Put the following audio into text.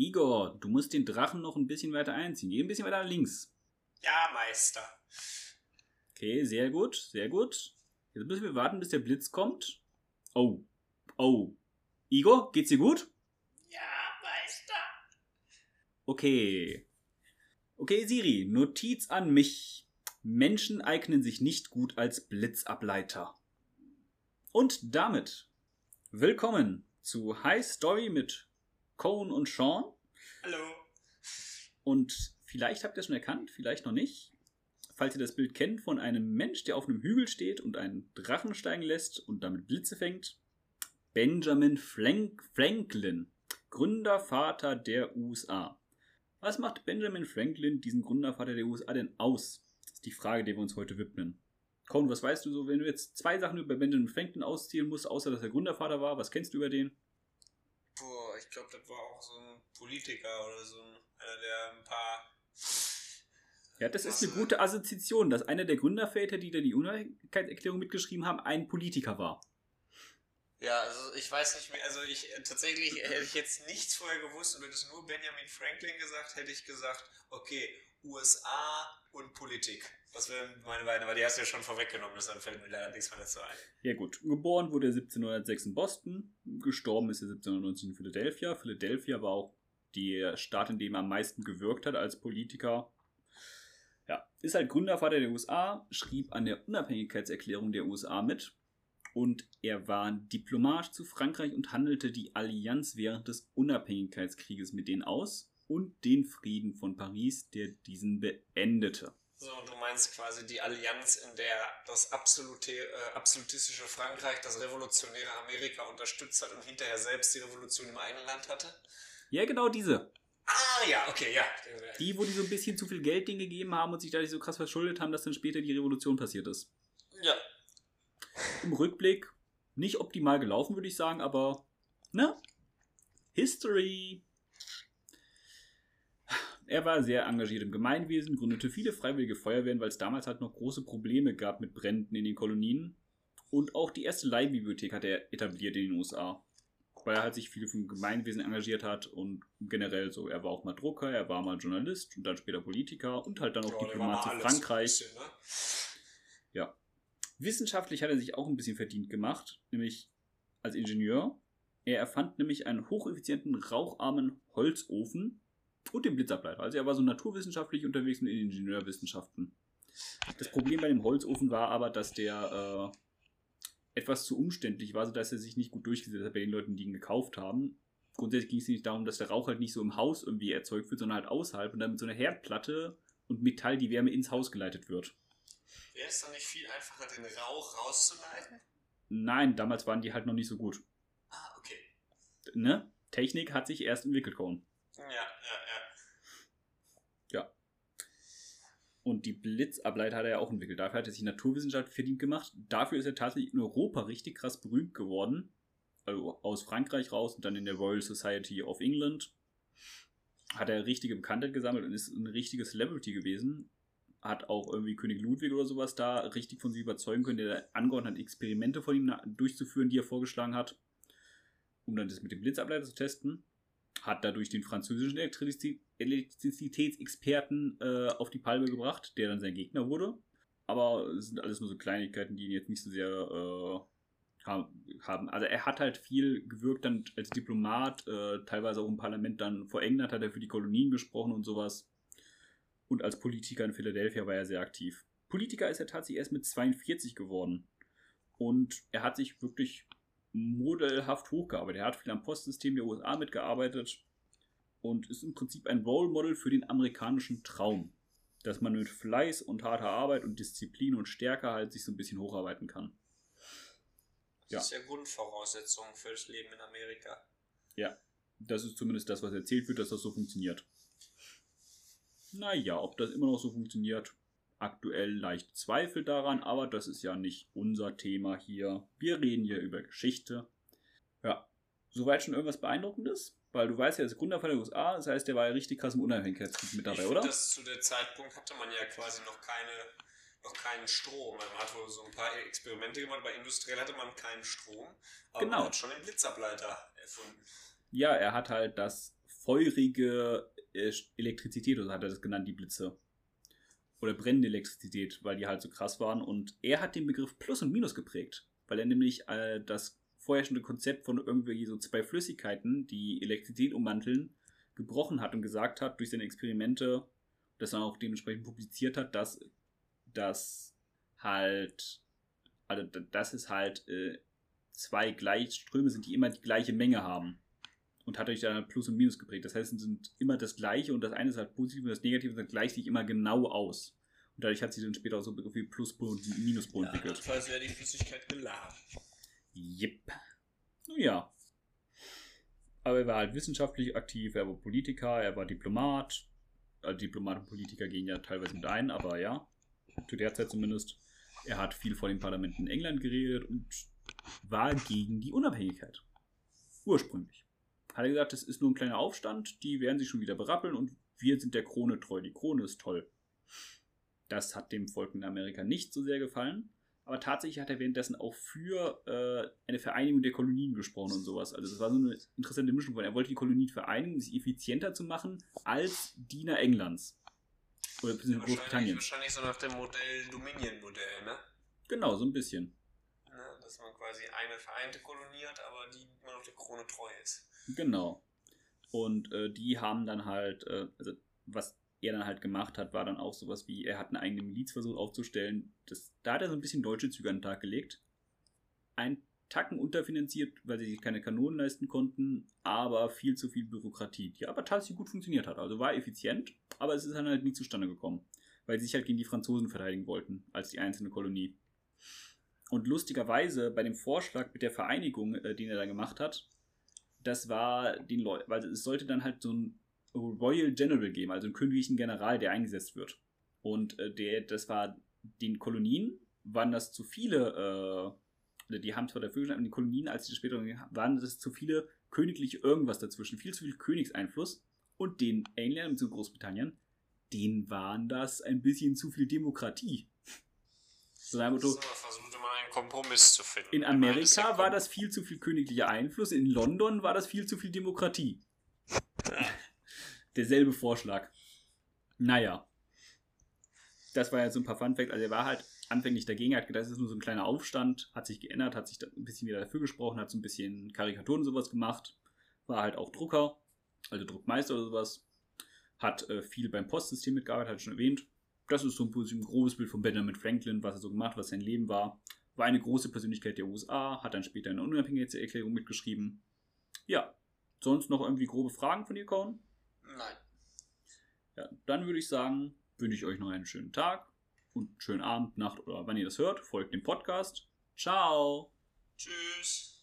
Igor, du musst den Drachen noch ein bisschen weiter einziehen. Geh ein bisschen weiter links. Ja, Meister. Okay, sehr gut, sehr gut. Jetzt müssen wir warten, bis der Blitz kommt. Oh, oh. Igor, geht's dir gut? Ja, Meister. Okay. Okay, Siri, Notiz an mich. Menschen eignen sich nicht gut als Blitzableiter. Und damit willkommen zu High Story mit Cohen und Sean. Hallo. Und vielleicht habt ihr es schon erkannt, vielleicht noch nicht. Falls ihr das Bild kennt von einem Mensch, der auf einem Hügel steht und einen Drachen steigen lässt und damit Blitze fängt. Benjamin Frank Franklin, Gründervater der USA. Was macht Benjamin Franklin, diesen Gründervater der USA, denn aus? Das ist die Frage, der wir uns heute widmen. Cohen, was weißt du so, wenn du jetzt zwei Sachen über Benjamin Franklin auszählen musst, außer dass er Gründervater war, was kennst du über den? Ich glaube, das war auch so ein Politiker oder so ein, einer, der ein paar. Ja, das ist eine gute Assoziation, dass einer der Gründerväter, die da die Unabhängigkeitserklärung mitgeschrieben haben, ein Politiker war. Ja, also ich weiß nicht mehr, also ich tatsächlich hätte ich jetzt nichts vorher gewusst und hätte es nur Benjamin Franklin gesagt, hätte ich gesagt, okay, USA und Politik. Das wären meine beiden, aber die hast du ja schon vorweggenommen, deshalb fällt mir leider nichts mehr dazu ein. Ja gut, geboren wurde er 1706 in Boston, gestorben ist er 1790 in Philadelphia. Philadelphia war auch der Staat, in dem er am meisten gewirkt hat als Politiker. Ja, ist halt Gründervater der USA, schrieb an der Unabhängigkeitserklärung der USA mit und er war Diplomat zu Frankreich und handelte die Allianz während des Unabhängigkeitskrieges mit denen aus und den Frieden von Paris, der diesen beendete. So, du meinst quasi die Allianz, in der das absolute, äh, absolutistische Frankreich das revolutionäre Amerika unterstützt hat und hinterher selbst die Revolution im eigenen Land hatte? Ja, genau diese. Ah, ja, okay, ja. Die, wo die so ein bisschen zu viel Geld denen gegeben haben und sich dadurch so krass verschuldet haben, dass dann später die Revolution passiert ist. Ja, Im Rückblick nicht optimal gelaufen, würde ich sagen, aber ne? History. Er war sehr engagiert im Gemeinwesen, gründete viele freiwillige Feuerwehren, weil es damals halt noch große Probleme gab mit Bränden in den Kolonien. Und auch die erste Leihbibliothek hat er etabliert in den USA. Weil er halt sich viel vom Gemeinwesen engagiert hat und generell so. Er war auch mal Drucker, er war mal Journalist und dann später Politiker und halt dann auch Ja, Diplomat zu Frankreich. bisschen, ne? Ja. Wissenschaftlich hat er sich auch ein bisschen verdient gemacht, nämlich als Ingenieur. Er erfand nämlich einen hocheffizienten, raucharmen Holzofen und den Blitzableiter. Also er war so naturwissenschaftlich unterwegs und in Ingenieurwissenschaften. Das Problem bei dem Holzofen war aber, dass der äh, etwas zu umständlich war, sodass er sich nicht gut durchgesetzt hat bei den Leuten, die ihn gekauft haben. Grundsätzlich ging es nicht darum, dass der Rauch halt nicht so im Haus irgendwie erzeugt wird, sondern halt außerhalb und dann mit so einer Herdplatte und Metall die Wärme ins Haus geleitet wird. Wäre es dann nicht viel einfacher, den Rauch rauszuleiten? Nein, damals waren die halt noch nicht so gut. Ah, okay. Ne? Technik hat sich erst entwickelt, Cohen. Ja, ja, ja. Und die Blitzableiter hat er ja auch entwickelt. Dafür hat er sich Naturwissenschaft verdient gemacht. Dafür ist er tatsächlich in Europa richtig krass berühmt geworden. Also aus Frankreich raus und dann in der Royal Society of England. Hat er richtige Bekanntheit gesammelt und ist ein richtiges Celebrity gewesen. Hat auch irgendwie König Ludwig oder sowas da richtig von sich überzeugen können, der angeordnet hat, Experimente von ihm durchzuführen, die er vorgeschlagen hat, um dann das mit dem Blitzableiter zu testen hat dadurch den französischen Elektrizi- Elektrizitätsexperten äh, auf die Palme gebracht, der dann sein Gegner wurde. Aber es sind alles nur so Kleinigkeiten, die ihn jetzt nicht so sehr äh, ha- haben. Also er hat halt viel gewirkt dann als Diplomat, äh, teilweise auch im Parlament dann vor England hat er für die Kolonien gesprochen und sowas. Und als Politiker in Philadelphia war er sehr aktiv. Politiker ist er tatsächlich erst mit 42 geworden. Und er hat sich wirklich modellhaft hochgearbeitet. Er hat viel am Postsystem der USA mitgearbeitet und ist im Prinzip ein Role Model für den amerikanischen Traum. Dass man mit Fleiß und harter Arbeit und Disziplin und Stärke halt sich so ein bisschen hocharbeiten kann. Das Ja. ist ja Grundvoraussetzung fürs Leben in Amerika. Ja, das ist zumindest das, was erzählt wird, dass das so funktioniert. Naja, ob das immer noch so funktioniert, aktuell leicht Zweifel daran, aber das ist ja nicht unser Thema hier. Wir reden hier über Geschichte. Ja, soweit schon irgendwas Beeindruckendes? Weil du weißt ja, ist Gründervater der USA, das heißt, der war ja richtig krass im Unabhängigkeitskrieg mit dabei, ich oder? Dass zu der Zeitpunkt hatte man ja quasi noch keine noch keinen Strom. Man hat wohl so ein paar Experimente gemacht, aber industriell hatte man keinen Strom. Aber Genau. man hat schon den Blitzableiter erfunden. Ja, er hat halt das feurige Elektrizität, oder hat er das genannt, die Blitze. Oder brennende Elektrizität, weil die halt so krass waren. Und er hat den Begriff Plus und Minus geprägt, weil er nämlich äh, das vorherrschende Konzept von irgendwie so zwei Flüssigkeiten, die Elektrizität ummanteln, gebrochen hat und gesagt hat, durch seine Experimente, das dann auch dementsprechend publiziert hat, dass das halt, also dass es halt äh, zwei Gleichströme sind, die immer die gleiche Menge haben. Und hat euch dann Plus und Minus geprägt. Das heißt, es sind immer das gleiche und das eine ist halt positiv und das Negative sind gleicht sich immer genau aus. Und dadurch hat sich dann später auch so Begriffe wie Pluspol und Minuspol Ja, entwickelt. jedenfalls wäre die Flüssigkeit geladen. Jep. Nun ja. Aber er war halt wissenschaftlich aktiv, er war Politiker, er war Diplomat. Also Diplomat und Politiker gehen ja teilweise mit ein, aber ja, zu der Zeit zumindest. Er hat viel vor dem Parlament in England geredet und war gegen die Unabhängigkeit. Ursprünglich. Hat er gesagt, das ist nur ein kleiner Aufstand, die werden sich schon wieder berappeln und wir sind der Krone treu. Die Krone ist toll. Das hat dem Volk in Amerika nicht so sehr gefallen. Aber tatsächlich hat er währenddessen auch für äh, eine Vereinigung der Kolonien gesprochen und sowas. Also das war so eine interessante Mischung, weil er wollte die Kolonien vereinigen, um sie effizienter zu machen als Diener Englands. Oder Wahrscheinlich, Großbritanniens. wahrscheinlich so nach dem Modell Dominion-Modell, ne? Genau, so ein bisschen. Dass man quasi eine vereinte Kolonie hat, aber die immer noch der Krone treu ist. Genau. Und äh, die haben dann halt, äh, also was er dann halt gemacht hat, war dann auch sowas wie, er hat eine eigene Miliz versucht aufzustellen. Das, da hat er so ein bisschen deutsche Züge an den Tag gelegt. Ein Tacken unterfinanziert, weil sie sich keine Kanonen leisten konnten, aber viel zu viel Bürokratie, die aber tatsächlich gut funktioniert hat. Also war effizient, aber es ist dann halt nie zustande gekommen, weil sie sich halt gegen die Franzosen verteidigen wollten, als die einzelne Kolonie. Und lustigerweise bei dem Vorschlag mit der Vereinigung, äh, den er da gemacht hat, das war den Leuten, weil es sollte dann halt so ein Royal General geben, also einen königlichen General, der eingesetzt wird. Und äh, der, das war den Kolonien, waren das zu viele, äh, die haben zwar dafür gestanden, die Kolonien, als sie das später waren das zu viele königliche irgendwas dazwischen, viel zu viel Königseinfluss. Und den Engländern, zu Großbritannien, denen waren das ein bisschen zu viel Demokratie. So So, versuchte einen Kompromiss zu finden. in Amerika war das viel zu viel königlicher Einfluss, in London war das viel zu viel Demokratie. Derselbe Vorschlag. Naja. Das war ja so ein paar Fun Facts. Also er war halt anfänglich dagegen, hat gedacht, das ist nur so ein kleiner Aufstand, hat sich geändert, hat sich ein bisschen wieder dafür gesprochen, hat so ein bisschen Karikaturen und sowas gemacht, war halt auch Drucker, also Druckmeister oder sowas, hat äh, viel beim Postsystem mitgearbeitet, hat schon erwähnt. Das ist so ein, ein grobes Bild von Benjamin Franklin, was er so gemacht, was sein Leben war. War eine große Persönlichkeit der USA, hat dann später eine Unabhängigkeitserklärung mitgeschrieben. Ja, sonst noch irgendwie grobe Fragen von dir, Cohen? Nein. Ja, dann würde ich sagen, wünsche ich euch noch einen schönen Tag und einen schönen Abend, Nacht oder wann ihr das hört. Folgt dem Podcast. Ciao! Tschüss.